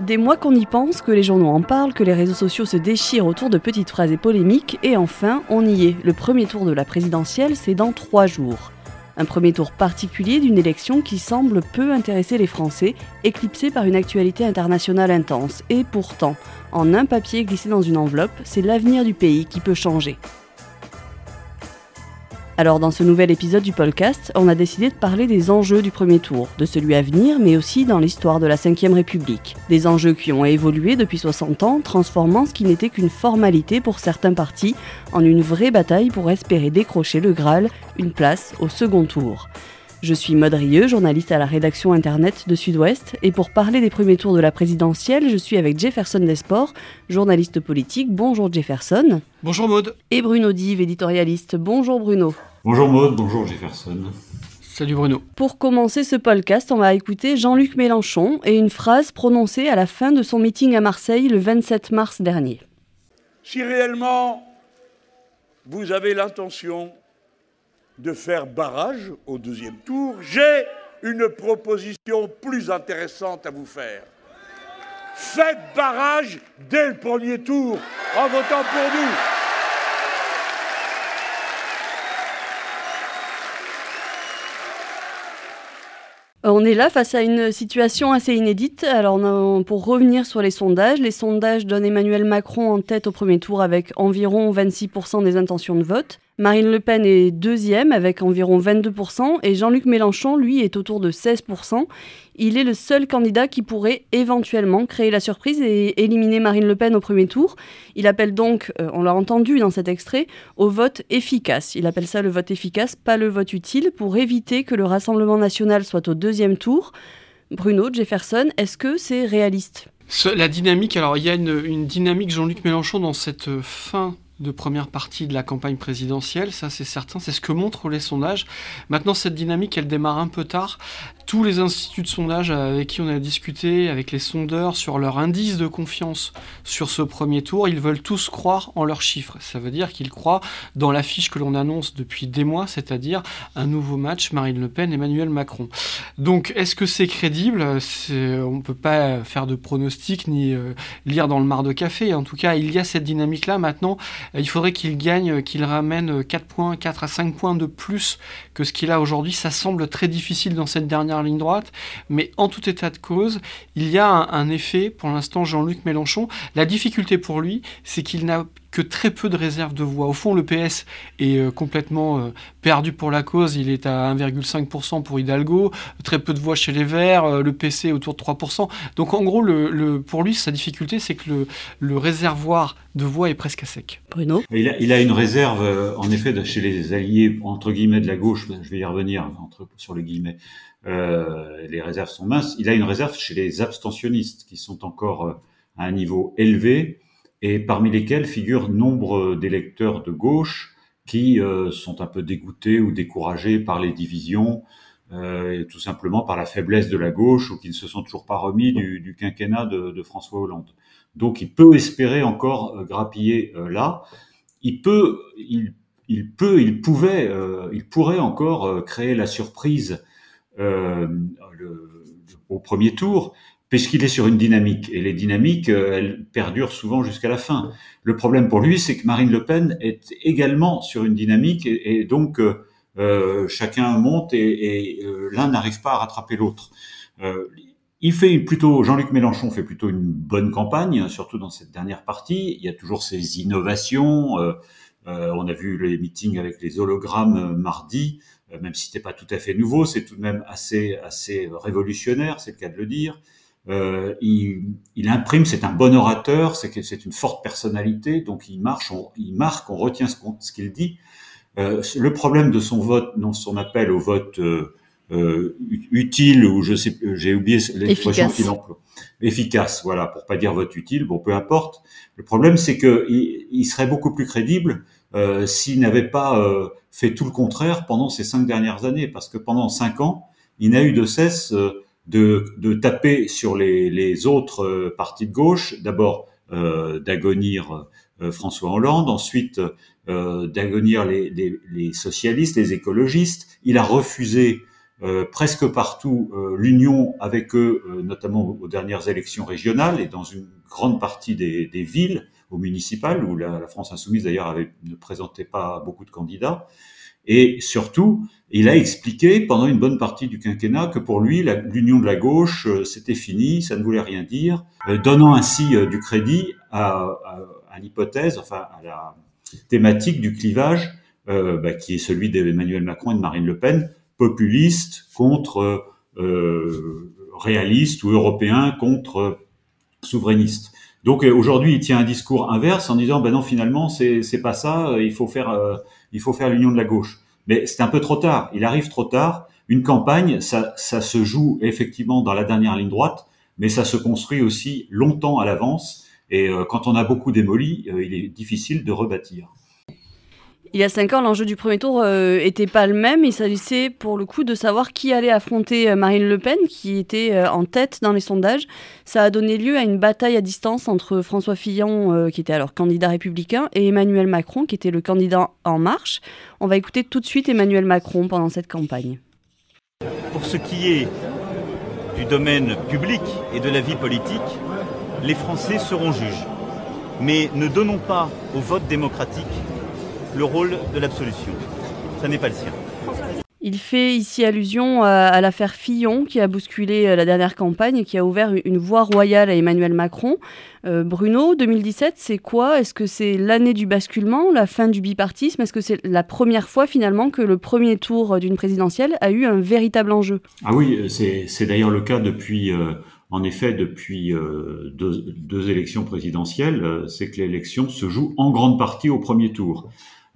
Des mois qu'on y pense, que les journaux en parlent, que les réseaux sociaux se déchirent autour de petites phrases et polémiques, et enfin, on y est. Le premier tour de la présidentielle, c'est dans trois jours. Un premier tour particulier d'une élection qui semble peu intéresser les Français, éclipsée par une actualité internationale intense. Et pourtant, en un papier glissé dans une enveloppe, c'est l'avenir du pays qui peut changer. Alors dans ce nouvel épisode du podcast, on a décidé de parler des enjeux du premier tour, de celui à venir, mais aussi dans l'histoire de la Ve République. Des enjeux qui ont évolué depuis 60 ans, transformant ce qui n'était qu'une formalité pour certains partis en une vraie bataille pour espérer décrocher le Graal, une place au second tour. Je suis Maud Rieux, journaliste à la rédaction internet de Sud-Ouest, et pour parler des premiers tours de la présidentielle, je suis avec Jefferson Desports, journaliste politique. Bonjour Jefferson. Bonjour Maud. Et Bruno Dive, éditorialiste. Bonjour Bruno. Bonjour Maud, bonjour Jefferson. Salut Bruno. Pour commencer ce podcast, on va écouter Jean-Luc Mélenchon et une phrase prononcée à la fin de son meeting à Marseille le 27 mars dernier. Si réellement vous avez l'intention de faire barrage au deuxième tour, j'ai une proposition plus intéressante à vous faire. Faites barrage dès le premier tour en votant pour nous. On est là face à une situation assez inédite. Alors, pour revenir sur les sondages, les sondages donnent Emmanuel Macron en tête au premier tour avec environ 26% des intentions de vote. Marine Le Pen est deuxième avec environ 22% et Jean-Luc Mélenchon, lui, est autour de 16%. Il est le seul candidat qui pourrait éventuellement créer la surprise et éliminer Marine Le Pen au premier tour. Il appelle donc, euh, on l'a entendu dans cet extrait, au vote efficace. Il appelle ça le vote efficace, pas le vote utile, pour éviter que le Rassemblement national soit au deuxième tour. Bruno, Jefferson, est-ce que c'est réaliste? La dynamique, alors il y a une, une dynamique Jean-Luc Mélenchon dans cette fin de première partie de la campagne présidentielle, ça c'est certain, c'est ce que montrent les sondages. Maintenant, cette dynamique, elle démarre un peu tard. Tous les instituts de sondage avec qui on a discuté, avec les sondeurs, sur leur indice de confiance sur ce premier tour, ils veulent tous croire en leurs chiffres. Ça veut dire qu'ils croient dans l'affiche que l'on annonce depuis des mois, c'est-à-dire un nouveau match Marine Le Pen, Emmanuel Macron. Donc, est-ce que c'est crédible? On ne peut pas faire de pronostics ni euh, lire dans le mar de café. En tout cas, il y a cette dynamique-là. Maintenant, il faudrait qu'il gagne, qu'il ramène 4 points, 4 à 5 points de plus que ce qu'il a aujourd'hui. Ça semble très difficile dans cette dernière ligne droite, mais en tout état de cause, il y a un, effet, pour l'instant, Jean-Luc Mélenchon. La difficulté pour lui, c'est qu'il n'a que très peu de réserves de voix. Au fond, le PS est euh, complètement euh, perdu pour la cause. Il est à 1,5% pour Hidalgo, très peu de voix chez les Verts, euh, le PC autour de 3%. Donc en gros, le, pour lui, sa difficulté, c'est que le, le, réservoir de voix est presque à sec. Bruno? Il a, il a une réserve, en effet, chez les alliés, entre guillemets, de la gauche, je vais y revenir entre, sur les guillemets, euh, les réserves sont minces. Il a une réserve chez les abstentionnistes, qui sont encore à un niveau élevé et parmi lesquels figurent nombre d'électeurs de gauche qui euh, sont un peu dégoûtés ou découragés par les divisions, euh, tout simplement par la faiblesse de la gauche ou qui ne se sont toujours pas remis du, du quinquennat de, de, François Hollande. Donc il peut espérer encore euh, grappiller euh, là. Il peut, il, il peut, il pouvait, euh, il pourrait encore créer la surprise le, au premier tour puisqu'il est sur une dynamique. Et les dynamiques, euh, elles perdurent souvent jusqu'à la fin. Le problème pour lui, c'est que Marine Le Pen est également sur une dynamique, et, donc euh, euh, chacun monte et, et l'un n'arrive pas à rattraper l'autre. il fait plutôt, Jean-Luc Mélenchon fait plutôt une bonne campagne, surtout dans cette dernière partie. Il y a toujours ces innovations. on a vu les meetings avec les hologrammes mardi, même si c'était pas tout à fait nouveau, c'est tout de même assez assez révolutionnaire, c'est le cas de le dire. Euh, il, il, imprime, c'est un bon orateur, c'est c'est une forte personnalité, donc il marche, on, il marque, on retient ce, ce qu'il dit. Euh, le problème de son vote, non, son appel au vote euh, euh utile ou je sais, j'ai oublié l'expression qu'il emploie, efficace, voilà, pour pas dire vote utile, bon, peu importe. Le problème, c'est que il, il, serait beaucoup plus crédible euh, s'il n'avait pas euh, fait tout le contraire pendant ces cinq dernières années, parce que pendant cinq ans, il n'a eu de cesse de, de taper sur les, les, autres euh, partis de gauche, d'abord euh, d'agonir euh, François Hollande, ensuite euh, d'agonir les, les, les, socialistes, les écologistes. Il a refusé presque partout l'union avec eux, notamment aux dernières élections régionales et dans une grande partie des, des villes, aux municipales, où la, France insoumise d'ailleurs ne présentait pas beaucoup de candidats. Et surtout, il a expliqué pendant une bonne partie du quinquennat que pour lui, l'union de la gauche, euh, c'était fini, ça ne voulait rien dire, euh, donnant ainsi euh, du crédit à, l'hypothèse, enfin à la thématique du clivage bah, qui est celui d'Emmanuel Macron et de Marine Le Pen, populiste contre réaliste ou européen contre souverainiste. Donc aujourd'hui, il tient un discours inverse en disant ben non finalement c'est c'est pas ça, il faut faire il faut faire l'union de la gauche. Mais c'est un peu trop tard. Il arrive trop tard. Une campagne, ça, ça se joue effectivement dans la dernière ligne droite, mais ça se construit aussi longtemps à l'avance. Et euh, quand on a beaucoup démoli, euh, il est difficile de rebâtir. Il y a cinq ans, l'enjeu du premier tour n'était euh, pas le même. Il s'agissait pour le coup de savoir qui allait affronter euh, Marine Le Pen, qui était euh, en tête dans les sondages. Ça a donné lieu à une bataille à distance entre François Fillon, qui était alors candidat républicain, et Emmanuel Macron, qui était le candidat En Marche. On va écouter tout de suite Emmanuel Macron pendant cette campagne. Pour ce qui est du domaine public et de la vie politique, les Français seront juges. Mais ne donnons pas au vote démocratique le rôle de l'absolution. Ça n'est pas le sien. Il fait ici allusion à, l'affaire Fillon qui a bousculé euh, la dernière campagne et qui a ouvert une voie royale à Emmanuel Macron. Euh, Bruno, 2017, c'est quoi? Est-ce que c'est l'année du basculement, la fin du bipartisme? Est-ce que c'est la première fois finalement que le premier tour d'une présidentielle a eu un véritable enjeu? Ah oui, c'est d'ailleurs le cas depuis... Euh, en effet, depuis deux, deux, élections présidentielles, c'est que l'élection se joue en grande partie au premier tour.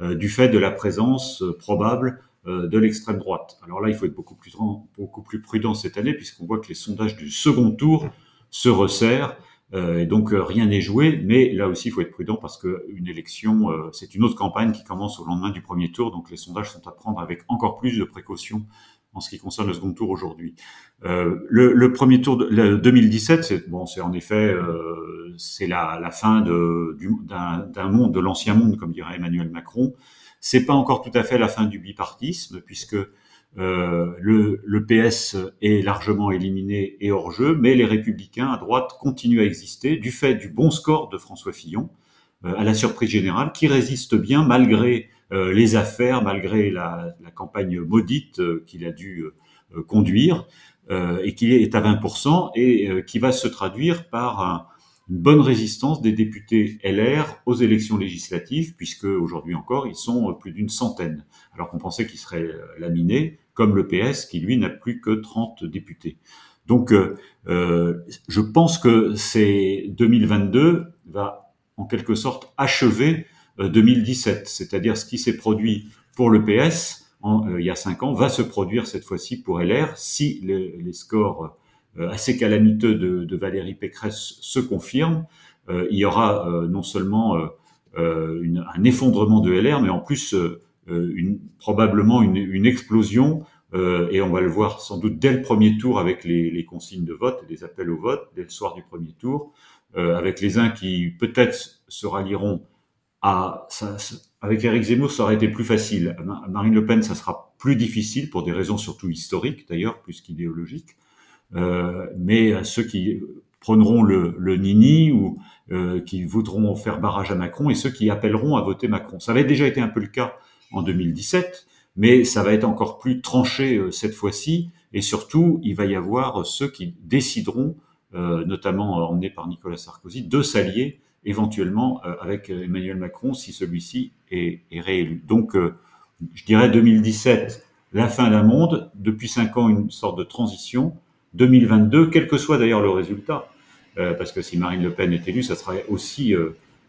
Euh, du fait de la présence euh, probable euh, de l'extrême droite. Alors là, il faut être beaucoup plus, beaucoup plus prudent cette année, puisqu'on voit que les sondages du second tour se resserrent. et donc rien n'est joué, mais là aussi il faut être prudent parce qu'une élection, c'est une autre campagne qui commence au lendemain du premier tour, donc les sondages sont à prendre avec encore plus de précautions en ce qui concerne le second tour aujourd'hui. Euh, le, premier tour de 2017, c'est bon, c'est en effet euh, c'est la, fin d'un monde, de l'ancien monde, comme dirait Emmanuel Macron. C'est pas encore tout à fait la fin du bipartisme, puisque euh, le, PS est largement éliminé et hors jeu, mais les républicains à droite continuent à exister du fait du bon score de François Fillon, à la surprise générale, qui résiste bien malgré les affaires, malgré la, campagne maudite euh, qu'il a dû conduire, et qui est à 20%, et qui va se traduire par une bonne résistance des députés LR aux élections législatives, puisque aujourd'hui encore, ils sont plus d'une centaine, alors qu'on pensait qu'ils seraient laminés, comme le PS, qui lui n'a plus que 30 députés. Donc, euh, je pense que c'est 2022 va en quelque sorte achever 2017, euh, c'est-à-dire ce qui s'est produit pour le PS euh, il y a cinq ans va se produire cette fois-ci pour LR si les, scores euh, assez calamiteux de, Valérie Pécresse se confirment. il y aura non seulement un effondrement de LR, mais en plus probablement une, explosion et on va le voir sans doute dès le premier tour avec les, les consignes de vote, les appels au vote, dès le soir du premier tour, avec les uns qui peut-être se rallieront Ça, avec Eric Zemmour, ça aurait été plus facile. Marine Le Pen, ça sera plus difficile pour des raisons surtout historiques d'ailleurs, plus qu'idéologiques. Euh, mais ceux qui prendront le, nini ou euh, qui voudront faire barrage à Macron et ceux qui appelleront à voter Macron. Ça avait déjà été un peu le cas en 2017, mais ça va être encore plus tranché euh, cette fois-ci. Et surtout, il va y avoir ceux qui décideront euh, notamment emmené par Nicolas Sarkozy, de s'allier éventuellement euh, avec Emmanuel Macron si celui-ci est, réélu. Donc, euh, je dirais 2017, la fin d'un monde, depuis cinq ans, une sorte de transition. 2022, quel que soit d'ailleurs le résultat, parce que si Marine Le Pen est élue, ça sera aussi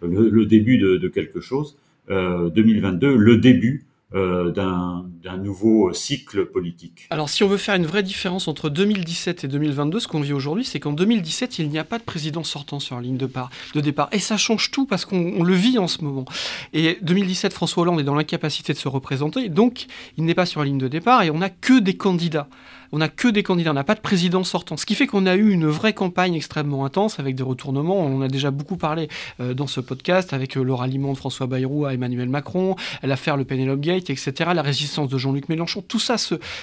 le, début de quelque chose. 2022, le début euh, d'un nouveau cycle politique. Alors si on veut faire une vraie différence entre 2017 et 2022, ce qu'on vit aujourd'hui, c'est qu'en 2017, il n'y a pas de président sortant sur la ligne de, de départ. Et ça change tout parce qu'on le vit en ce moment. Et 2017, François Hollande est dans l'incapacité de se représenter, donc il n'est pas sur la ligne de départ et on n'a que des candidats. On n'a que des candidats, on n'a pas de président sortant. Ce qui fait qu'on a eu une vraie campagne extrêmement intense avec des retournements. On en a déjà beaucoup parlé euh, dans ce podcast avec euh, le ralliement de François Bayrou à Emmanuel Macron, l'affaire le Penelope Gate, etc., la résistance de Jean-Luc Mélenchon. Tout ça,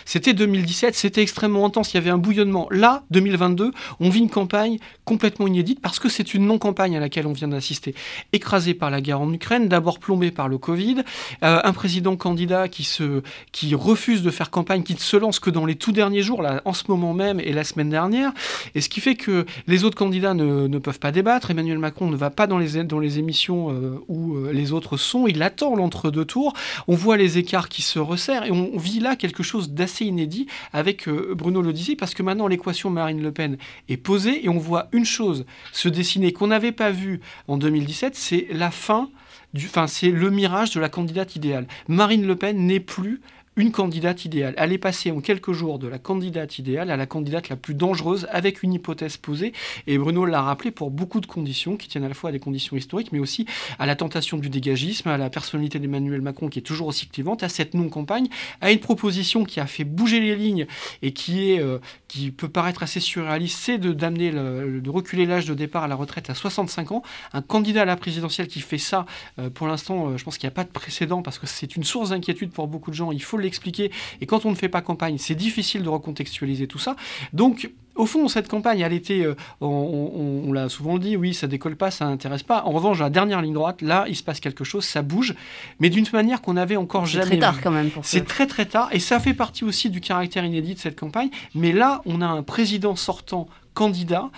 c'était 2017, c'était extrêmement intense. Il y avait un bouillonnement. Là, 2022, on vit une campagne complètement inédite parce que c'est une non-campagne à laquelle on vient d'assister. Écrasée par la guerre en Ukraine, d'abord plombée par le Covid, euh, un président candidat qui, se, qui refuse de faire campagne, qui ne se lance que dans les tout derniers jours, là, en ce moment même et la semaine dernière, et ce qui fait que les autres candidats ne, peuvent pas débattre. Emmanuel Macron ne va pas dans les, dans les émissions euh, où euh, les autres sont, il attend l'entre-deux tours. On voit les écarts qui se resserrent et on vit là quelque chose d'assez inédit avec Bruno le disait, parce que maintenant l'équation Marine Le Pen est posée et on voit une chose se dessiner qu'on n'avait pas vu en 2017, c'est la fin Enfin, c'est le mirage de la candidate idéale. Marine Le Pen n'est plus une candidate idéale. Elle est passée en quelques jours de la candidate idéale à la candidate la plus dangereuse avec une hypothèse posée. Et Bruno l'a rappelé pour beaucoup de conditions qui tiennent à la fois à des conditions historiques, mais aussi à la tentation du dégagisme, à la personnalité d'Emmanuel Macron qui est toujours aussi clivante, à cette non-campagne, à une proposition qui a fait bouger les lignes et qui, est, euh, qui peut paraître assez surréaliste, c'est de, d'amener de reculer l'âge de départ à la retraite à 65 ans. Un candidat à la présidentielle qui fait ça, euh, pour l'instant, euh, je pense qu'il n'y a pas de précédent parce que c'est une source d'inquiétude pour beaucoup de gens. Il faut l'expliquer. Et quand on ne fait pas campagne, c'est difficile de recontextualiser tout ça. Donc, au fond, cette campagne, elle était, euh, on, l'a souvent dit, oui, ça décolle pas, ça n'intéresse pas. En revanche, la dernière ligne droite, là, il se passe quelque chose, ça bouge, mais d'une manière qu'on n'avait encore jamais. C'est très tard quand même. C'est très très tard, et ça fait partie aussi du caractère inédit de cette campagne. Mais là, on a un président sortant candidat,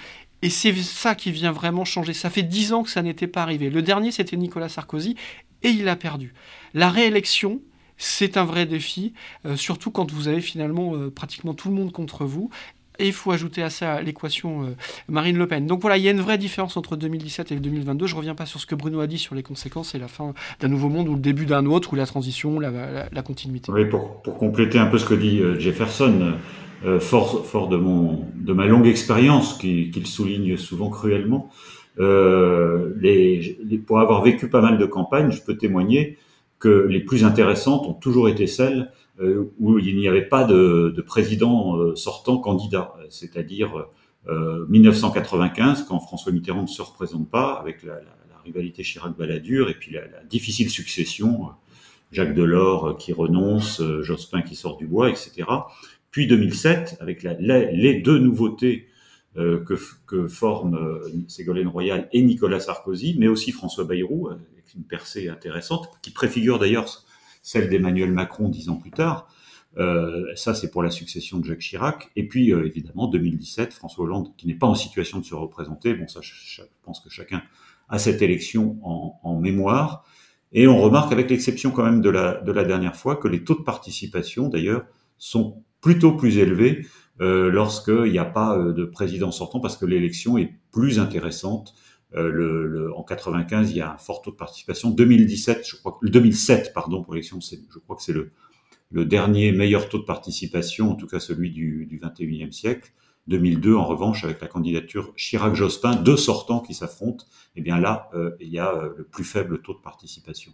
et c'est ça qui vient vraiment changer. Ça fait dix ans que ça n'était pas arrivé. Le dernier, c'était Nicolas Sarkozy, et il a perdu. La réélection, c'est un vrai défi, euh, surtout quand vous avez finalement euh, pratiquement tout le monde contre vous. Et il faut ajouter à ça l'équation euh, Marine Le Pen. Donc voilà, il y a une vraie différence entre 2017 et 2022. Je ne reviens pas sur ce que Bruno a dit sur les conséquences et la fin d'un nouveau monde ou le début d'un autre, ou la transition, la, continuité. Oui, pour, compléter un peu ce que dit Jefferson, fort, de, mon, de ma longue expérience, qu'il souligne souvent cruellement, pour avoir vécu pas mal de campagnes, je peux témoigner que les plus intéressantes ont toujours été celles euh, où il n'y avait pas de, de président euh, sortant candidat, c'est-à-dire euh, 1995, quand François Mitterrand ne se représente pas, avec la, rivalité Chirac-Balladur, et puis la, difficile succession, Jacques Delors qui renonce, Jospin qui sort du bois, etc. Puis 2007, avec les deux nouveautés euh, que forment Ségolène Royal et Nicolas Sarkozy, mais aussi François Bayrou, une percée intéressante, qui préfigure d'ailleurs celle d'Emmanuel Macron dix ans plus tard. Euh, ça, c'est pour la succession de Jacques Chirac. Et puis, euh, évidemment, 2017, François Hollande, qui n'est pas en situation de se représenter. Bon, ça, je, pense que chacun a cette élection en, mémoire. Et on remarque, avec l'exception quand même de la, de la dernière fois, que les taux de participation, d'ailleurs, sont plutôt plus élevés euh, lorsqu'il n'y a pas euh, de président sortant, parce que l'élection est plus intéressante le, le, en 95, il y a un fort taux de participation. 2017, je crois que 2007, pardon, pour l'élection, je crois que c'est le, dernier meilleur taux de participation, en tout cas celui du, du 21e siècle. 2002, en revanche, avec la candidature Chirac-Jospin, deux sortants qui s'affrontent, eh bien là, euh, il y a euh, le plus faible taux de participation.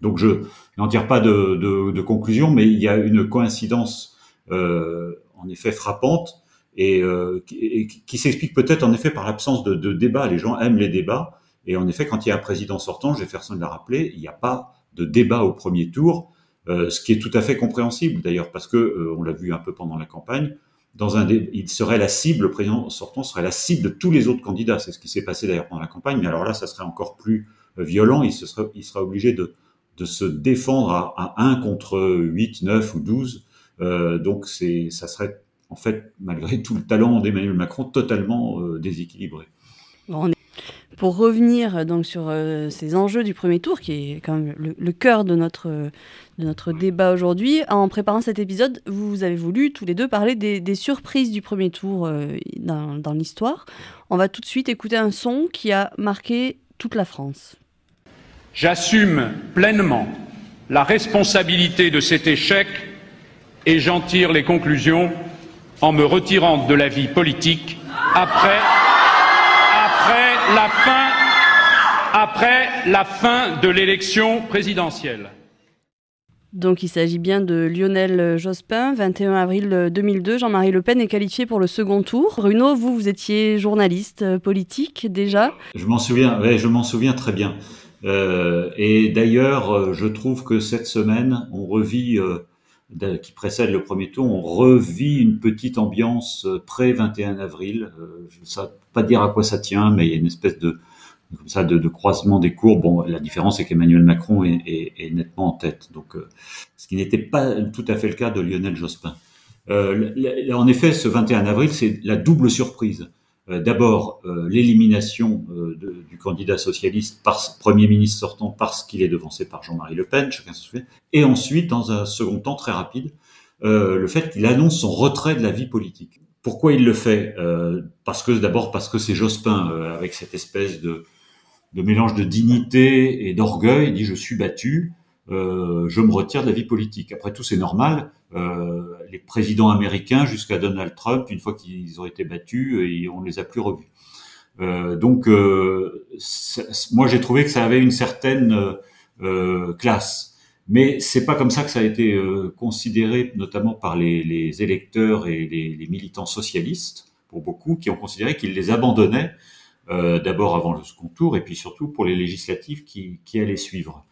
Donc je n'en tire pas de, conclusion, mais il y a une coïncidence euh, en effet frappante et, euh, qui, s'explique peut-être en effet par l'absence de, de débat. Les gens aiment les débats, et en effet, quand il y a un président sortant, Jefferson l'a rappelé, il n'y a pas de débat au premier tour, euh, ce qui est tout à fait compréhensible d'ailleurs, parce que euh, on l'a vu un peu pendant la campagne. Dans un il serait la cible, le président sortant serait la cible de tous les autres candidats. C'est ce qui s'est passé d'ailleurs pendant la campagne, mais alors là, ça serait encore plus violent. Il, se sera, il sera obligé de, se défendre à, à 1 contre 8, 9 ou 12. Euh, donc c'est, ça serait en fait, malgré tout le talent d'Emmanuel Macron, totalement euh, déséquilibré. Pour revenir donc sur euh, ces enjeux du premier tour, qui est quand même le, le cœur de notre, de notre débat aujourd'hui, en préparant cet épisode, vous avez voulu tous les deux parler des, des surprises du premier tour euh, dans, dans l'histoire. On va tout de suite écouter un son qui a marqué toute la France. J'assume pleinement la responsabilité de cet échec et j'en tire les conclusions en me retirant de la vie politique après, après, la, fin, après la fin de l'élection présidentielle. Donc il s'agit bien de Lionel Jospin, 21 avril 2002. Jean-Marie Le Pen est qualifié pour le second tour. Bruno, vous, vous étiez journaliste euh, politique déjà Je m'en souviens, ouais, je m'en souviens très bien. Euh, et d'ailleurs, euh, je trouve que cette semaine, on revit, euh, qui précède le premier tour, on revit une petite ambiance pré-21 avril. je ne sais pas dire à quoi ça tient, mais il y a une espèce de, comme ça, de, croisement des courbes. Bon, la différence, c'est qu'Emmanuel Macron est, nettement en tête. Donc, euh, ce qui n'était pas tout à fait le cas de Lionel Jospin. Euh, en effet, ce 21 avril, c'est la double surprise. Euh, D'abord, euh, l'élimination euh, du candidat socialiste par Premier ministre sortant parce qu'il est devancé par Jean-Marie Le Pen, chacun se souvient. Et ensuite, dans un second temps très rapide, le fait qu'il annonce son retrait de la vie politique. Pourquoi il le fait? Parce que d'abord parce que c'est Jospin avec cette espèce de de mélange de dignité et d'orgueil, il dit je suis battu, euh, je me retire de la vie politique. Après tout, c'est normal. Euh, les présidents américains jusqu'à Donald Trump, une fois qu'ils ont été battus, et on les a plus revus. Euh, donc, euh, moi, j'ai trouvé que ça avait une certaine euh, classe. Mais c'est pas comme ça que ça a été euh, considéré, notamment par les, les électeurs et les, les, militants socialistes, pour beaucoup, qui ont considéré qu'ils les abandonnaient euh, d'abord avant le second tour et puis surtout pour les législatives qui, qui allaient suivre.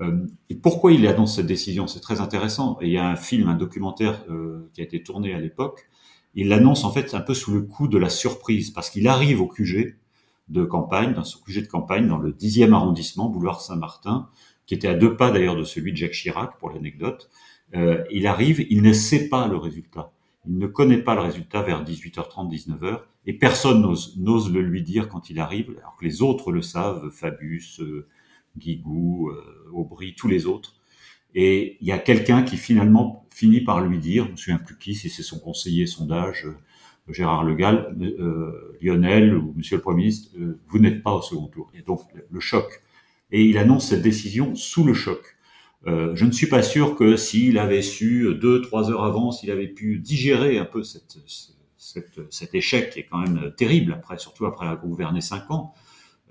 Euh, et pourquoi il annonce cette décision C'est très intéressant. Il y a un film, un documentaire euh, qui a été tourné à l'époque. Il l'annonce en fait un peu sous le coup de la surprise parce qu'il arrive au QG de campagne, dans ce QG de campagne, dans le 10e arrondissement, boulevard Saint-Martin, qui était à deux pas d'ailleurs de celui de Jacques Chirac, pour l'anecdote. Euh, il arrive, il ne sait pas le résultat. Il ne connaît pas le résultat vers 18h30, 19h, et personne n'ose le lui dire quand il arrive, alors que les autres le savent, Fabius, euh, Guigou, euh, Aubry, tous les autres. Et il y a quelqu'un qui finalement finit par lui dire, je ne me souviens plus qui, si c'est son conseiller sondage, euh, Gérard Le Gall, euh, Lionel ou Monsieur le Premier ministre, vous n'êtes pas au second tour. Et donc le choc. Et il annonce cette décision sous le choc. Je ne suis pas sûr que s'il avait su deux, trois heures avant, s'il avait pu digérer un peu cette, cette, cet échec qui est quand même terrible, après, surtout après avoir gouverné cinq ans,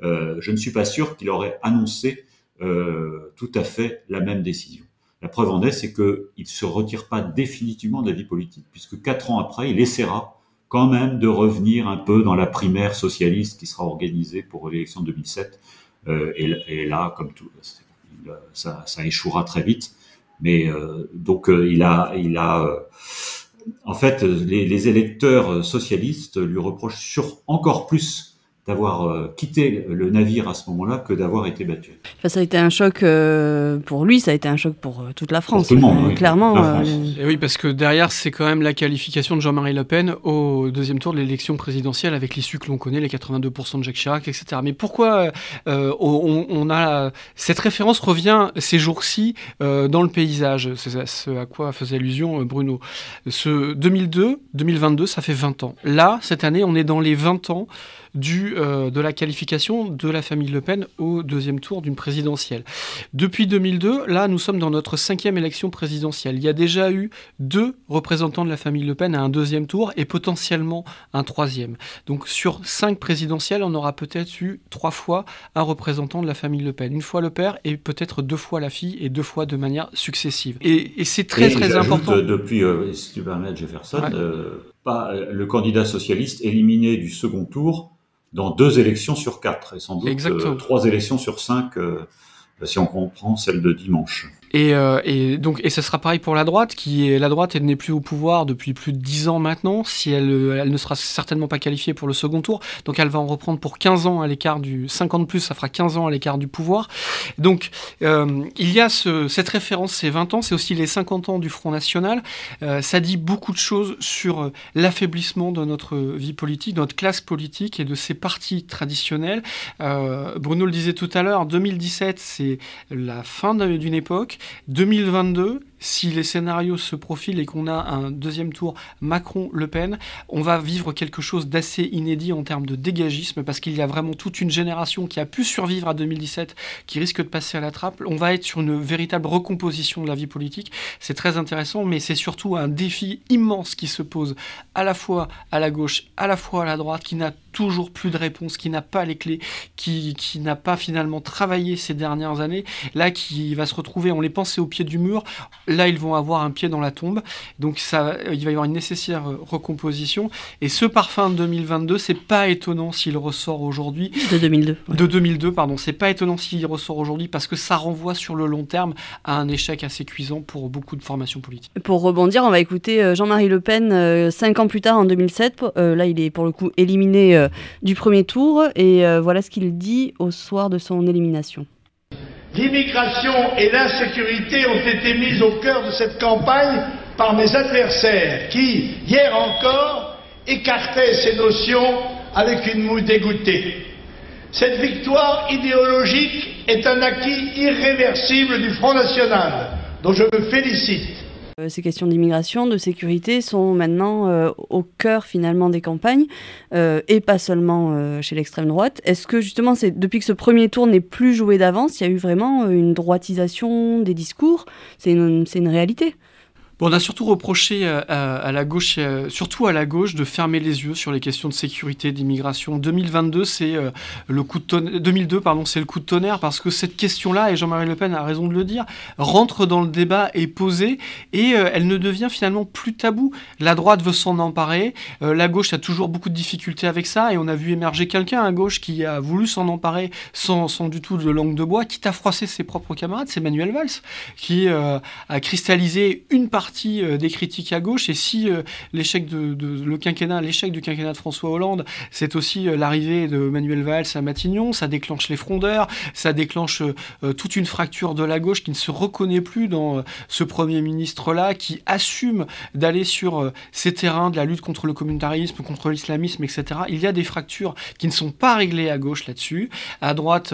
je ne suis pas sûr qu'il aurait annoncé euh, tout à fait la même décision. La preuve en est, c'est qu'il ne se retire pas définitivement de la vie politique, puisque quatre ans après, il essaiera quand même de revenir un peu dans la primaire socialiste qui sera organisée pour l'élection de 2007. Euh, et, là, comme tout, ça, ça, échouera très vite. Mais euh, donc euh, il a, il a, euh, en fait, les, électeurs socialistes lui reprochent encore plus d'avoir euh, quitté le navire à ce moment-là que d'avoir été battu. Enfin, ça a été un choc euh, pour lui, ça a été un choc pour euh, toute la France. Pour tout le monde, oui. clairement. Et oui, parce que derrière, c'est quand même la qualification de Jean-Marie Le Pen au deuxième tour de l'élection présidentielle avec l'issue que l'on connaît, les 82% de Jacques Chirac, etc. Mais pourquoi on, on, a cette référence revient ces jours-ci dans le paysage? C'est ce à quoi faisait allusion Bruno. Ce 2002, 2022, ça fait 20 ans. Là, cette année, on est dans les 20 ans du, euh, de la qualification de la famille Le Pen au deuxième tour d'une présidentielle. Depuis 2002, là, nous sommes dans notre cinquième élection présidentielle. Il y a déjà eu deux représentants de la famille Le Pen à un deuxième tour et potentiellement un troisième. Donc sur cinq présidentielles, on aura peut-être eu trois fois un représentant de la famille Le Pen. Une fois le père et peut-être deux fois la fille et deux fois de manière successive. Et, et c'est très et très important. Depuis, euh, si tu permets, Jefferson, ouais. euh, pas, le candidat socialiste éliminé du second tour dans deux élections sur quatre, et sans doute euh, trois élections sur cinq, euh, si on comprend celle de dimanche. Et, euh, et, donc, et ce sera pareil pour la droite, qui est la droite, n'est plus au pouvoir depuis plus de 10 ans maintenant, si elle, elle ne sera certainement pas qualifiée pour le second tour, donc elle va en reprendre pour 15 ans à l'écart du 50 plus, ça fera 15 ans à l'écart du pouvoir. Donc, euh, il y a ce, cette référence, c'est 20 ans, c'est aussi les 50 ans du Front National. Euh, ça dit beaucoup de choses sur l'affaiblissement de notre vie politique, de notre classe politique et de ces partis traditionnels. Euh, Bruno le disait tout à l'heure, 2017, c'est la fin d'une époque. 2022, si les scénarios se profilent et qu'on a un deuxième tour Macron-Le Pen, on va vivre quelque chose d'assez inédit en termes de dégagisme parce qu'il y a vraiment toute une génération qui a pu survivre à 2017 qui risque de passer à la trappe. On va être sur une véritable recomposition de la vie politique. C'est très intéressant, mais c'est surtout un défi immense qui se pose à la fois à la gauche, à la fois à la droite, qui n'a toujours plus de réponse, qui n'a pas les clés, qui, qui n'a pas finalement travaillé ces dernières années, là qui va se retrouver, on les pensait au pied du mur, là ils vont avoir un pied dans la tombe, donc ça, il va y avoir une nécessaire recomposition, et ce parfum de 2022, c'est pas étonnant s'il ressort aujourd'hui. De 2002. De 2002, pardon, c'est pas étonnant s'il ressort aujourd'hui, parce que ça renvoie sur le long terme à un échec assez cuisant pour beaucoup de formations politiques. Pour rebondir, on va écouter euh, Jean-Marie Le Pen, euh, cinq ans plus tard, en 2007, euh, là il est pour le coup éliminé euh, du premier tour. Et euh, voilà ce qu'il dit au soir de son élimination. L'immigration et l'insécurité ont été mises au cœur de cette campagne par mes adversaires qui, hier encore, écartaient ces notions avec une moue dégoûtée. Cette victoire idéologique est un acquis irréversible du Front National, dont je me félicite. Euh, ces questions d'immigration, de sécurité sont maintenant euh, au cœur finalement des campagnes euh, et pas seulement chez l'extrême droite. Est-ce que justement, depuis que ce premier tour n'est plus joué d'avance, il y a eu vraiment une droitisation des discours? C'est une réalité? On a surtout reproché à, à, la gauche, euh, surtout à la gauche, de fermer les yeux sur les questions de sécurité, d'immigration. 2022, c'est euh, le coup de tonnerre. 2002, pardon, c'est le coup de tonnerre parce que cette question-là, et Jean-Marie Le Pen a raison de le dire, rentre dans le débat et posée et euh, elle ne devient finalement plus tabou. La droite veut s'en emparer, euh, la gauche a toujours beaucoup de difficultés avec ça et on a vu émerger quelqu'un à gauche qui a voulu s'en emparer sans, sans du tout de langue de bois, quitte à froisser ses propres camarades. C'est Manuel Valls qui euh, a cristallisé une partie partie euh, des critiques à gauche. Et si euh, l'échec de, de, le quinquennat, l'échec du quinquennat de François Hollande, c'est aussi euh, l'arrivée de Manuel Valls à Matignon, ça déclenche les frondeurs, ça déclenche toute une fracture de la gauche qui ne se reconnaît plus dans ce premier ministre-là, qui assume d'aller sur ces terrains de la lutte contre le communautarisme, contre l'islamisme, etc. Il y a des fractures qui ne sont pas réglées à gauche là-dessus. À droite,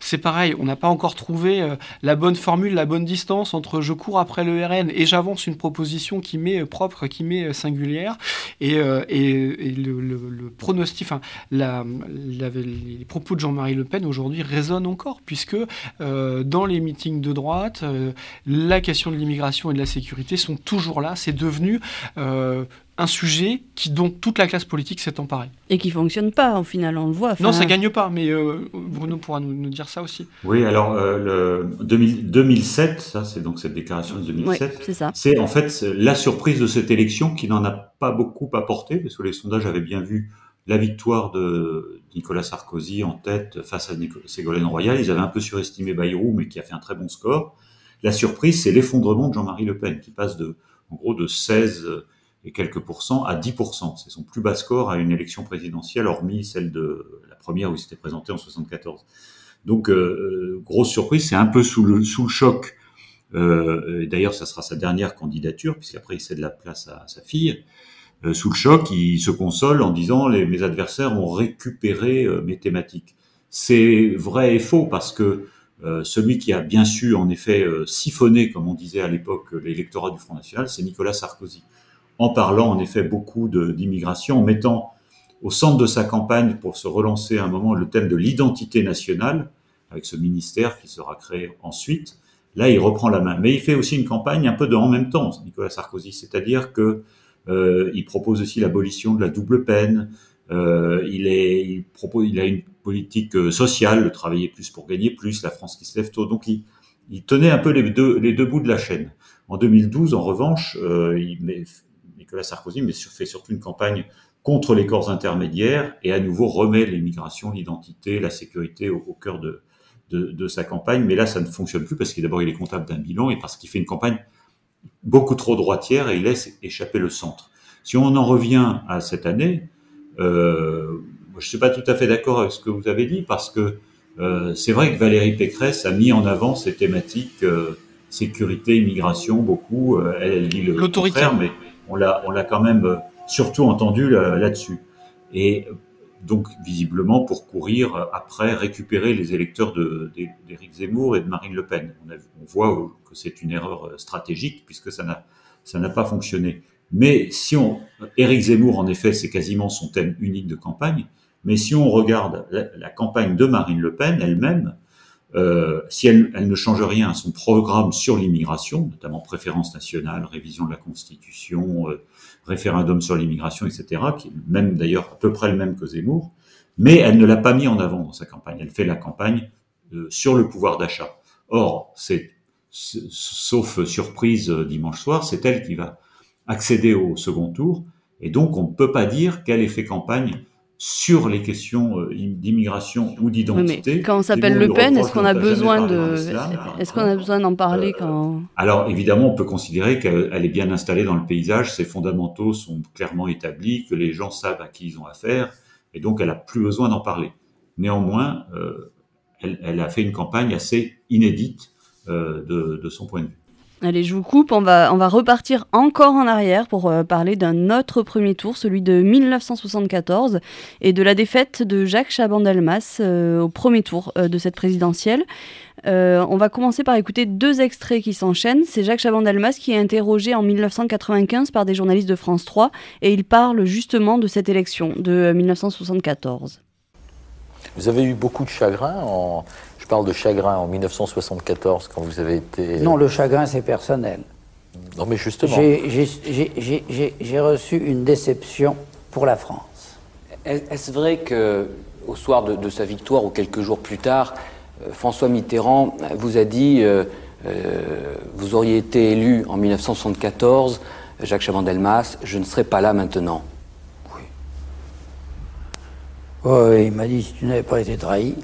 c'est pareil, on n'a pas encore trouvé la bonne formule, la bonne distance entre je cours après le RN et j'avance une proposition qui m'est propre, qui m'est singulière. Et, euh, et, et le, le, pronostic, les propos de Jean-Marie Le Pen aujourd'hui résonnent encore, puisque euh, dans les meetings de droite, euh, la question de l'immigration et de la sécurité sont toujours là. C'est devenu euh, un sujet qui, dont toute la classe politique s'est emparée. Et qui fonctionne pas, au final, on le voit. Non, ça gagne pas, mais euh, Bruno pourra nous, nous, dire ça aussi. Oui, alors euh, le 2000, 2007, ça c'est donc cette déclaration de 2007, oui, c'est en fait la surprise de cette élection qui n'en a pas beaucoup apporté, parce que les sondages avaient bien vu la victoire de Nicolas Sarkozy en tête face à Ségolène Royal. Ils avaient un peu surestimé Bayrou, mais qui a fait un très bon score. La surprise, c'est l'effondrement de Jean-Marie Le Pen, qui passe de, en gros, de 16 et quelques pourcents à 10%. C'est son plus bas score à une élection présidentielle, hormis celle de la première où il s'était présenté en 74. Donc, euh, grosse surprise, c'est un peu sous le, choc. Euh, D'ailleurs, ça sera sa dernière candidature, puisqu'après il cède la place à, sa fille. Euh, sous le choc, il se console en disant mes adversaires ont récupéré euh, mes thématiques. C'est vrai et faux parce que euh, celui qui a bien su en effet euh, siphonner, comme on disait à l'époque, l'électorat du Front National, c'est Nicolas Sarkozy en parlant en effet beaucoup d'immigration, en mettant au centre de sa campagne pour se relancer à un moment le thème de l'identité nationale, avec ce ministère qui sera créé ensuite. Là, il reprend la main. Mais il fait aussi une campagne un peu de en même temps, Nicolas Sarkozy, c'est-à-dire que euh, il propose aussi l'abolition de la double peine. Euh, il, est, il, propose, il a une politique sociale, le travailler plus pour gagner plus, la France qui se lève tôt. Donc, il, il tenait un peu les deux, les deux bouts de la chaîne. En 2012, en revanche, euh, il Nicolas Sarkozy, mais fait surtout une campagne contre les corps intermédiaires et à nouveau remet l'immigration, l'identité, la sécurité au, au cœur de, de, de, sa campagne. Mais là, ça ne fonctionne plus parce qu'il d'abord il est comptable d'un bilan et parce qu'il fait une campagne beaucoup trop droitière et il laisse échapper le centre. Si on en revient à cette année, euh, je ne suis pas tout à fait d'accord avec ce que vous avez dit parce que euh, c'est vrai que Valérie Pécresse a mis en avant ces thématiques euh, sécurité, immigration, beaucoup. Elle, elle dit le contraire, mais on l'a, on l'a quand même euh, surtout entendu là-dessus. Et donc visiblement pour courir après récupérer les électeurs d'Éric Zemmour et de Marine Le Pen. On, voit que c'est une erreur stratégique puisque ça n'a ça n'a pas fonctionné. Mais si on, Éric Zemmour en effet c'est quasiment son thème unique de campagne. Mais si on regarde la, campagne de Marine Le Pen elle-même, euh, si elle, ne change rien à son programme sur l'immigration, notamment préférence nationale, révision de la Constitution, euh, référendum sur l'immigration, etc., qui est même d'ailleurs à peu près le même que Zemmour, mais elle ne l'a pas mis en avant dans sa campagne. Elle fait la campagne euh, sur le pouvoir d'achat. Or, sauf surprise dimanche soir, c'est elle qui va accéder au second tour, et donc on ne peut pas dire qu'elle ait fait campagne sur les questions euh, d'immigration ou d'identité. quand on s'appelle Le Pen, est-ce qu'on a besoin de, est-ce qu'on a besoin d'en parler euh, quand Alors évidemment, on peut considérer qu'elle est bien installée dans le paysage, ses fondamentaux sont clairement établis, que les gens savent à qui ils ont affaire, et donc elle a plus besoin d'en parler. Néanmoins, euh, elle, elle, a fait une campagne assez inédite euh, de, de son point de vue. Allez, je vous coupe, on va, on va repartir encore en arrière pour euh, parler d'un autre premier tour, celui de 1974, et de la défaite de Jacques Chaban-Delmas euh, au premier tour euh, de cette présidentielle. on va commencer par écouter deux extraits qui s'enchaînent. C'est Jacques Chaban-Delmas qui est interrogé en 1995 par des journalistes de France 3, et il parle justement de cette élection de 1974. Vous avez eu beaucoup de chagrin en, je parle de chagrin en 1974, quand vous avez été... Non, le chagrin, c'est personnel. Non, mais justement... J'ai reçu une déception pour la France. Est-ce vrai que, au soir de, sa victoire, ou quelques jours plus tard, euh, François Mitterrand vous a dit euh, euh, Vous auriez été élu en 1974, Jacques Chaban-Delmas, je ne serai pas là maintenant Oui. Oui, il m'a dit Si tu n'avais pas été trahi,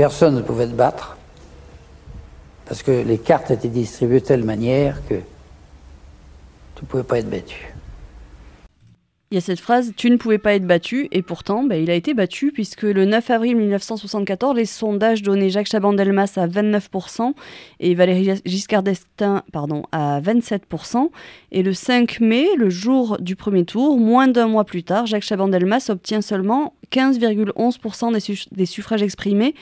Personne ne pouvait te battre parce que les cartes étaient distribuées de telle manière que tu ne pouvais pas être battu. Il y a cette phrase Tu ne pouvais pas être battu, et pourtant, bah, il a été battu, puisque le 9 avril 1974, les sondages donnaient Jacques Chaban-Delmas à 29% et Valéry Giscard d'Estaing pardon, à 27%. Et le 5 mai, le jour du premier tour, moins d'un mois plus tard, Jacques Chaban-Delmas obtient seulement 15,11% des, des, suffrages exprimés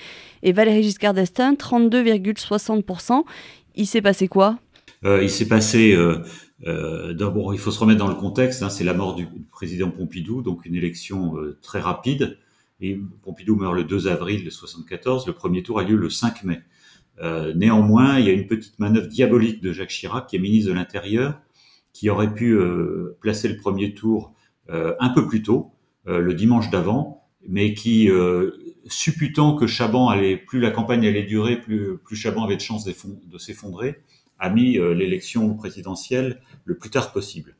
et Valéry Giscard d'Estaing 32,60%. Il s'est passé quoi? Il s'est passé. Euh euh, D'abord, il faut se remettre dans le contexte. Hein, c'est la mort du président Pompidou, donc une élection euh, très rapide. Pompidou meurt le 2 avril de 74. Le premier tour a lieu le 5 mai. Euh, néanmoins, il y a une petite manœuvre diabolique de Jacques Chirac, qui est ministre de l'Intérieur, qui aurait pu euh, placer le premier tour euh, un peu plus tôt, le dimanche d'avant, mais qui, supputant que Chaban allait, plus la campagne allait durer, plus, plus Chaban avait de chances de s'effondrer, a mis euh, l'élection présidentielle le plus tard possible.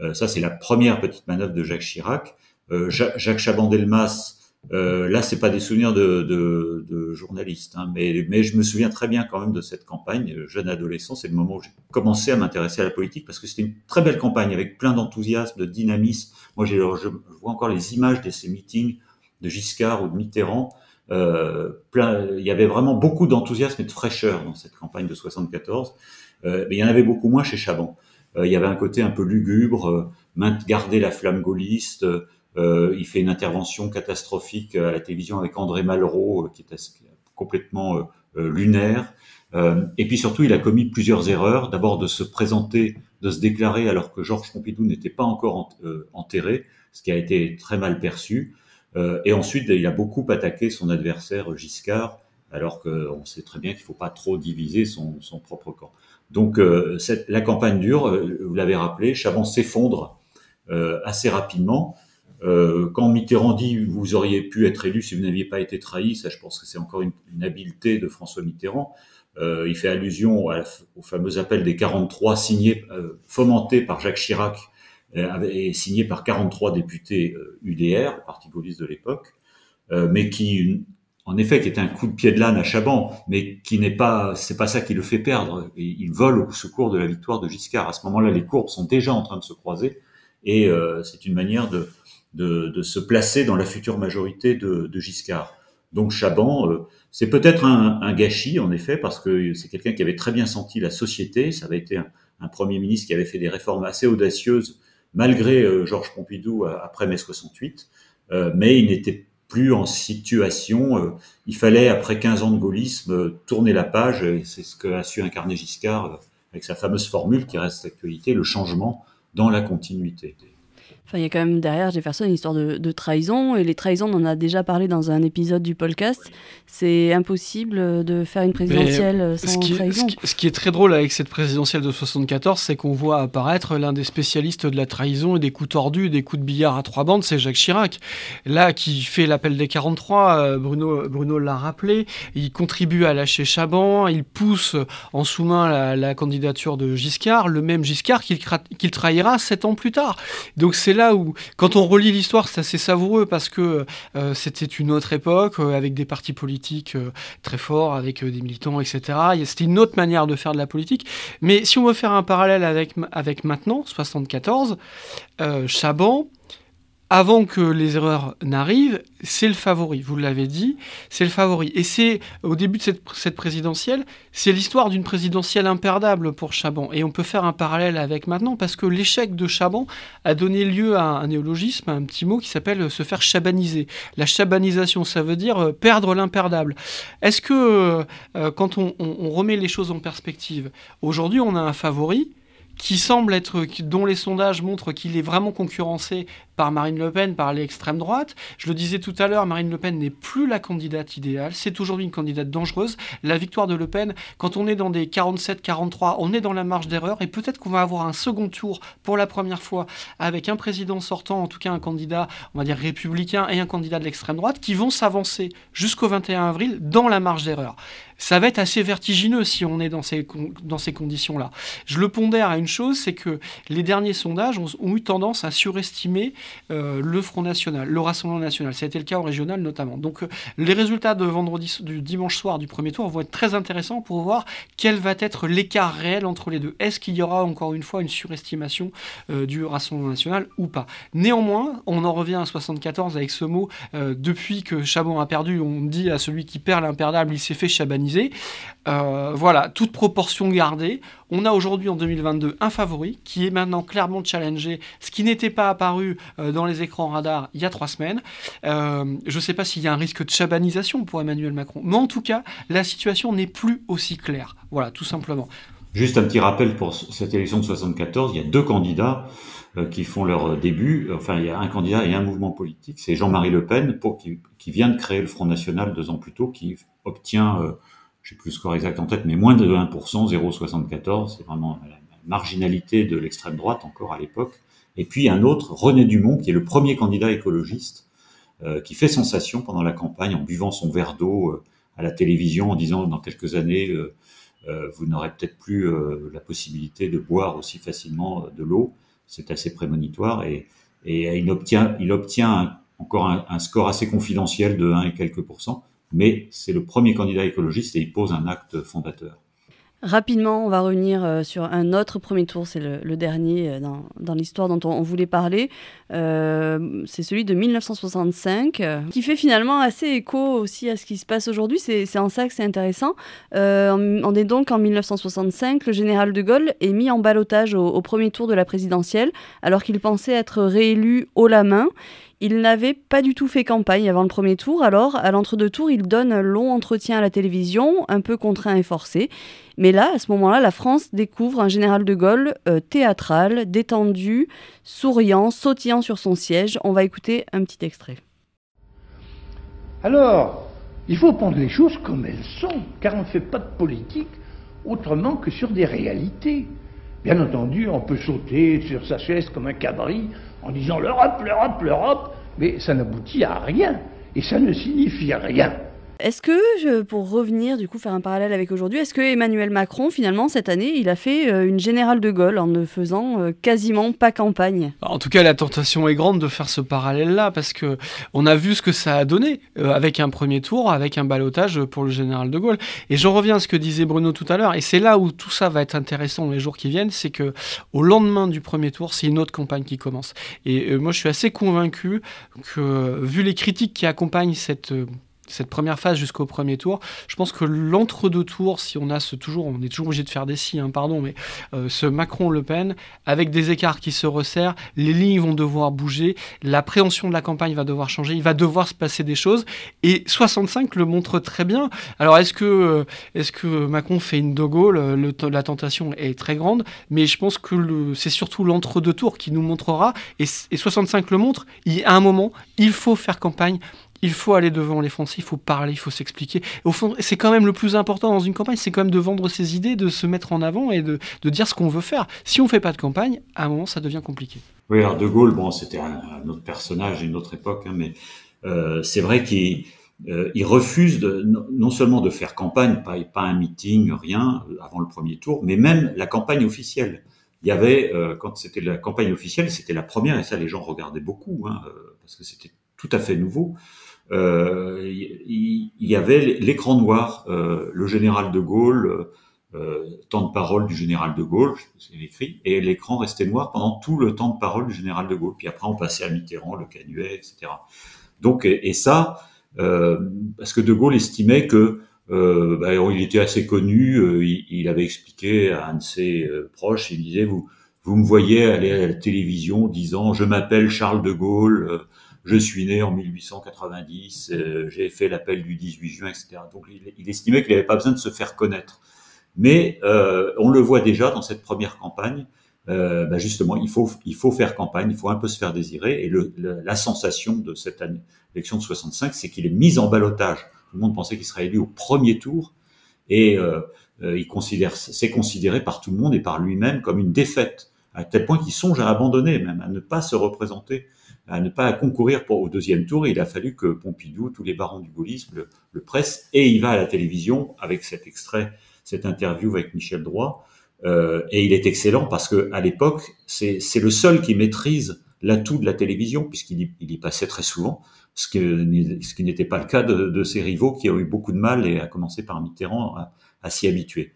Euh, ça, c'est la première petite manœuvre de Jacques Chirac. Euh, Jacques Chaban-Delmas, euh, là, c'est pas des souvenirs de, de, journalistes, hein, mais, mais je me souviens très bien quand même de cette campagne. Jeune adolescent, c'est le moment où j'ai commencé à m'intéresser à la politique parce que c'était une très belle campagne avec plein d'enthousiasme, de dynamisme. Moi, j'ai, je vois encore les images de ces meetings de Giscard ou de Mitterrand. Euh, il y avait vraiment beaucoup d'enthousiasme et de fraîcheur dans cette campagne de 74. Euh, mais il y en avait beaucoup moins chez Chaban. Euh, il y avait un côté un peu lugubre, garder la flamme gaulliste. il fait une intervention catastrophique à la télévision avec André Malraux, qui est complètement lunaire. et puis surtout, il a commis plusieurs erreurs. D'abord de se présenter, de se déclarer alors que Georges Pompidou n'était pas encore enterré, ce qui a été très mal perçu. Et ensuite, il a beaucoup attaqué son adversaire Giscard, alors qu'on sait très bien qu'il ne faut pas trop diviser son, propre camp. Donc euh, la campagne dure, euh, vous l'avez rappelé, Chaban s'effondre euh, assez rapidement. quand Mitterrand dit vous auriez pu être élu si vous n'aviez pas été trahi, ça je pense que c'est encore une, une, habileté de François Mitterrand. il fait allusion au fameux appel des 43 signé, fomenté par Jacques Chirac et signé par 43 députés UDR, le parti gaulliste de l'époque, mais qui en effet, qui est un coup de pied de l'âne à Chaban, mais qui n'est pas, c'est pas ça qui le fait perdre. Il vole au secours de la victoire de Giscard. À ce moment-là, les courbes sont déjà en train de se croiser, et euh, c'est une manière de, se placer dans la future majorité de, Giscard. Donc Chaban, euh, c'est peut-être un, gâchis, en effet, parce que c'est quelqu'un qui avait très bien senti la société. Ça avait été un, premier ministre qui avait fait des réformes assez audacieuses malgré Georges Pompidou après mai 68, mais il n'était plus en situation. il fallait, après 15 ans de gaullisme, tourner la page, et c'est ce qu'a su incarner Giscard avec sa fameuse formule qui reste d'actualité, le changement dans la continuité. Enfin, il y a quand même derrière Jefferson une histoire de, de, trahison, et les trahisons, on en a déjà parlé dans un épisode du podcast. C'est impossible de faire une présidentielle sans ce qui, trahison. Ce qui, est très drôle avec cette présidentielle de 74, c'est qu'on voit apparaître l'un des spécialistes de la trahison et des coups tordus, des coups de billard à trois bandes, c'est Jacques Chirac. Là, qui fait l'appel des 43, euh, Bruno, Bruno l'a rappelé, il contribue à lâcher Chaban, il pousse en sous-main la, la, candidature de Giscard, le même Giscard qu'il qu trahira sept ans plus tard. Donc c'est là où, quand on relit l'histoire, c'est assez savoureux parce que euh, c'était une autre époque euh, avec des partis politiques euh, très forts, avec des militants, etc. C'était une autre manière de faire de la politique. Mais si on veut faire un parallèle avec, avec maintenant, 74, Chaban, avant que les erreurs n'arrivent, c'est le favori. Vous l'avez dit, c'est le favori. Et c'est au début de cette, présidentielle, c'est l'histoire d'une présidentielle imperdable pour Chaban. Et on peut faire un parallèle avec maintenant parce que l'échec de Chaban a donné lieu à un néologisme, à un petit mot qui s'appelle se faire chabaniser. La chabanisation, ça veut dire euh, perdre l'imperdable. Est-ce que euh, quand on remet les choses en perspective, aujourd'hui on a un favori qui semble être, dont les sondages montrent qu'il est vraiment concurrencé par Marine Le Pen, par l'extrême droite. Je le disais tout à l'heure, Marine Le Pen n'est plus la candidate idéale, c'est aujourd'hui une candidate dangereuse. La victoire de Le Pen, quand on est dans des 47-43, on est dans la marge d'erreur et peut-être qu'on va avoir un second tour pour la première fois avec un président sortant, en tout cas un candidat, on va dire républicain et un candidat de l'extrême droite qui vont s'avancer jusqu'au 21 avril dans la marge d'erreur ça va être assez vertigineux si on est dans ces, dans ces conditions-là. Je le pondère à une chose, c'est que les derniers sondages ont, eu tendance à surestimer euh, le Front National, le Rassemblement National. Ça a été le cas au régional notamment. Donc euh, les résultats de vendredi, du dimanche soir du premier tour vont être très intéressants pour voir quel va être l'écart réel entre les deux. Est-ce qu'il y aura encore une fois une surestimation euh, du Rassemblement National ou pas? Néanmoins, on en revient à 74 avec ce mot, depuis que Chabon a perdu, on dit à celui qui perd l'imperdable, il s'est fait chabaniser euh, voilà, toute proportion gardée. On a aujourd'hui en 2022 un favori qui est maintenant clairement challengé, ce qui n'était pas apparu euh, dans les écrans radars il y a trois semaines. Euh, je ne sais pas s'il y a un risque de chabanisation pour Emmanuel Macron, mais en tout cas, la situation n'est plus aussi claire. Voilà, tout simplement. Juste un petit rappel pour cette élection de 74, il y a deux candidats qui font leur début. Enfin, il y a un candidat et un mouvement politique. C'est Jean-Marie Le Pen, pour, qui, qui, vient de créer le Front National deux ans plus tôt, qui obtient je sais plus le score exact en tête, mais moins de 1%, 0,74, c'est vraiment la marginalité de l'extrême droite encore à l'époque. Et puis un autre, René Dumont, qui est le premier candidat écologiste, euh, qui fait sensation pendant la campagne en buvant son verre d'eau euh, à la télévision en disant dans quelques années, euh, euh vous n'aurez peut-être plus euh, la possibilité de boire aussi facilement de l'eau. C'est assez prémonitoire et, et il obtient, il obtient encore un, un, score assez confidentiel de 1 et quelques pourcents mais c'est le premier candidat écologiste et il pose un acte fondateur. Rapidement, on va revenir euh, sur un autre premier tour, c'est le, dernier euh, dans, l'histoire dont on, voulait parler. Euh, c'est celui de 1965, qui fait finalement assez écho aussi à ce qui se passe aujourd'hui. C'est en ça que c'est intéressant. on est donc en 1965, le général de Gaulle est mis en balotage au, au premier tour de la présidentielle, alors qu'il pensait être réélu haut la main. Il n'avait pas du tout fait campagne avant le premier tour, alors à l'entre-deux tours, il donne un long entretien à la télévision, un peu contraint et forcé. Mais là, à ce moment-là, la France découvre un général de Gaulle euh, théâtral, détendu, souriant, sautillant sur son siège. On va écouter un petit extrait. Alors, il faut prendre les choses comme elles sont, car on ne fait pas de politique autrement que sur des réalités. Bien entendu, on peut sauter sur sa chaise comme un cabri en disant l'Europe, l'Europe, l'Europe, mais ça n'aboutit à rien et ça ne signifie rien. Est-ce que, pour revenir, du coup, faire un parallèle avec aujourd'hui, est-ce que Emmanuel Macron, finalement, cette année, il a fait euh, une générale de Gaulle en ne faisant euh, quasiment pas campagne? En tout cas, la tentation est grande de faire ce parallèle-là, parce que on a vu ce que ça a donné euh, avec un premier tour, avec un balotage pour le général de Gaulle. Et je reviens à ce que disait Bruno tout à l'heure, et c'est là où tout ça va être intéressant les jours qui viennent, c'est que au lendemain du premier tour, c'est une autre campagne qui commence. Et moi, je suis assez convaincu que, vu les critiques qui accompagnent cette cette première phase jusqu'au premier tour. Je pense que l'entre-deux tours, si on a ce toujours, on est toujours obligé de faire des si, hein, pardon, mais euh, ce Macron-Le Pen, avec des écarts qui se resserrent, les lignes vont devoir bouger, l'appréhension de la campagne va devoir changer, il va devoir se passer des choses. Et 65 le montre très bien. Alors est-ce que, euh, est-ce que Macron fait une de Gaulle le, La tentation est très grande, mais je pense que c'est surtout l'entre-deux tours qui nous montrera, et, et 65 le montre, il, à un moment, il faut faire campagne il faut aller devant les Français, il faut parler, il faut s'expliquer. Au fond, c'est quand même le plus important dans une campagne, c'est quand même de vendre ses idées, de se mettre en avant et de, dire ce qu'on veut faire. Si on ne fait pas de campagne, à un moment, ça devient compliqué. Oui, alors De Gaulle, bon, c'était un, autre personnage, une autre époque, hein, mais euh, c'est vrai qu'il euh, refuse non seulement de faire campagne, pas, un meeting, rien, euh, avant le premier tour, mais même la campagne officielle. Il y avait, quand c'était la campagne officielle, c'était la première, et ça les gens regardaient beaucoup, hein, parce que c'était tout à fait nouveau il y, avait l'écran noir, euh, le général de Gaulle, euh, temps de parole du général de Gaulle, c'est écrit, et l'écran restait noir pendant tout le temps de parole du général de Gaulle. Puis après, on passait à Mitterrand, le Canuet, etc. Donc, et, ça, parce que de Gaulle estimait que bah, il était assez connu, il, avait expliqué à un de ses proches, il disait vous me voyez aller à la télévision disant je m'appelle Charles de Gaulle, je suis né en 1890, euh, j'ai fait l'appel du 18 juin, etc. Donc il, estimait qu'il n'avait pas besoin de se faire connaître. Mais euh, on le voit déjà dans cette première campagne. Euh, bah justement, il faut, il faut faire campagne, il faut un peu se faire désirer. Et le, la sensation de cette année, élection de 65, c'est qu'il est mis en balotage. Tout le monde pensait qu'il serait élu au premier tour, et euh, euh il considère, c'est considéré par tout le monde et par lui-même comme une défaite, à tel point qu'il songe à abandonner, même à ne pas se représenter à ne pas concourir pour, au deuxième tour. il a fallu que Pompidou, tous les barons du gaullisme, le, le pressent. Et il va à la télévision avec cet extrait, cette interview avec Michel Droit. Euh, et il est excellent parce que à l'époque, c'est le seul qui maîtrise l'atout de la télévision, puisqu'il y, il y passait très souvent, ce, que, ce qui n'était pas le cas de, de, ses rivaux qui ont eu beaucoup de mal, et à commencer par Mitterrand, à, à s'y habituer.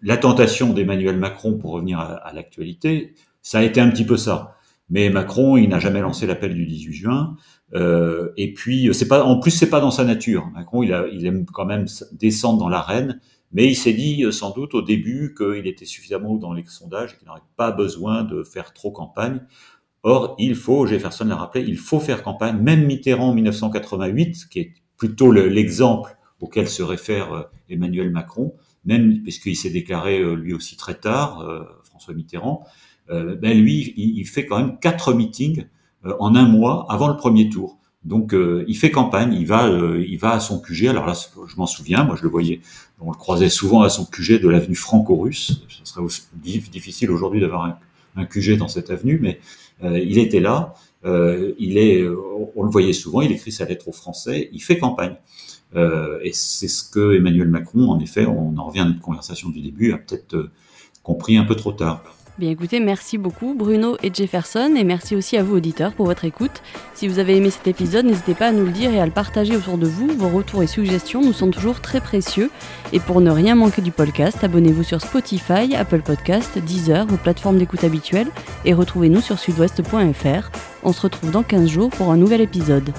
La tentation d'Emmanuel Macron, pour revenir à, à l'actualité, ça a été un petit peu ça. Mais Macron, il n'a jamais lancé l'appel du 18 juin. Euh, et puis, c'est pas, en plus, c'est pas dans sa nature. Macron, il, a, il aime quand même descendre dans l'arène, mais il s'est dit euh, sans doute au début qu'il était suffisamment dans les sondages et qu'il n'aurait pas besoin de faire trop campagne. Or, il faut, Jefferson l'a rappelé, il faut faire campagne. Même Mitterrand en 1988, qui est plutôt l'exemple auquel se réfère euh, Emmanuel Macron, même puisqu'il s'est déclaré euh, lui aussi très tard, François Mitterrand, euh, ben lui, il, fait quand même quatre meetings euh, en un mois avant le premier tour. Donc euh, il fait campagne, il va, il va à son QG. Alors là, je m'en souviens, moi je le voyais, on le croisait souvent à son QG de l'avenue Franco-Russe. Ce serait difficile aujourd'hui d'avoir un, QG dans cette avenue, mais il était là. il est, on le voyait souvent. Il écrit sa lettre aux Français. Il fait campagne. et c'est ce que Emmanuel Macron, en effet, on en revient à notre conversation du début, a peut-être compris un peu trop tard. Merci beaucoup Bruno et Jefferson et merci aussi à vous auditeurs pour votre écoute. Si vous avez aimé cet épisode, n'hésitez pas à nous le dire et à le partager autour de vous. Vos retours et suggestions nous sont toujours très précieux. Et pour ne rien manquer du podcast, abonnez-vous sur Spotify, Apple Podcast, Deezer, vos plateformes d'écoute habituelles et retrouvez-nous sur sudouest.fr. On se retrouve dans 15 jours pour un nouvel épisode.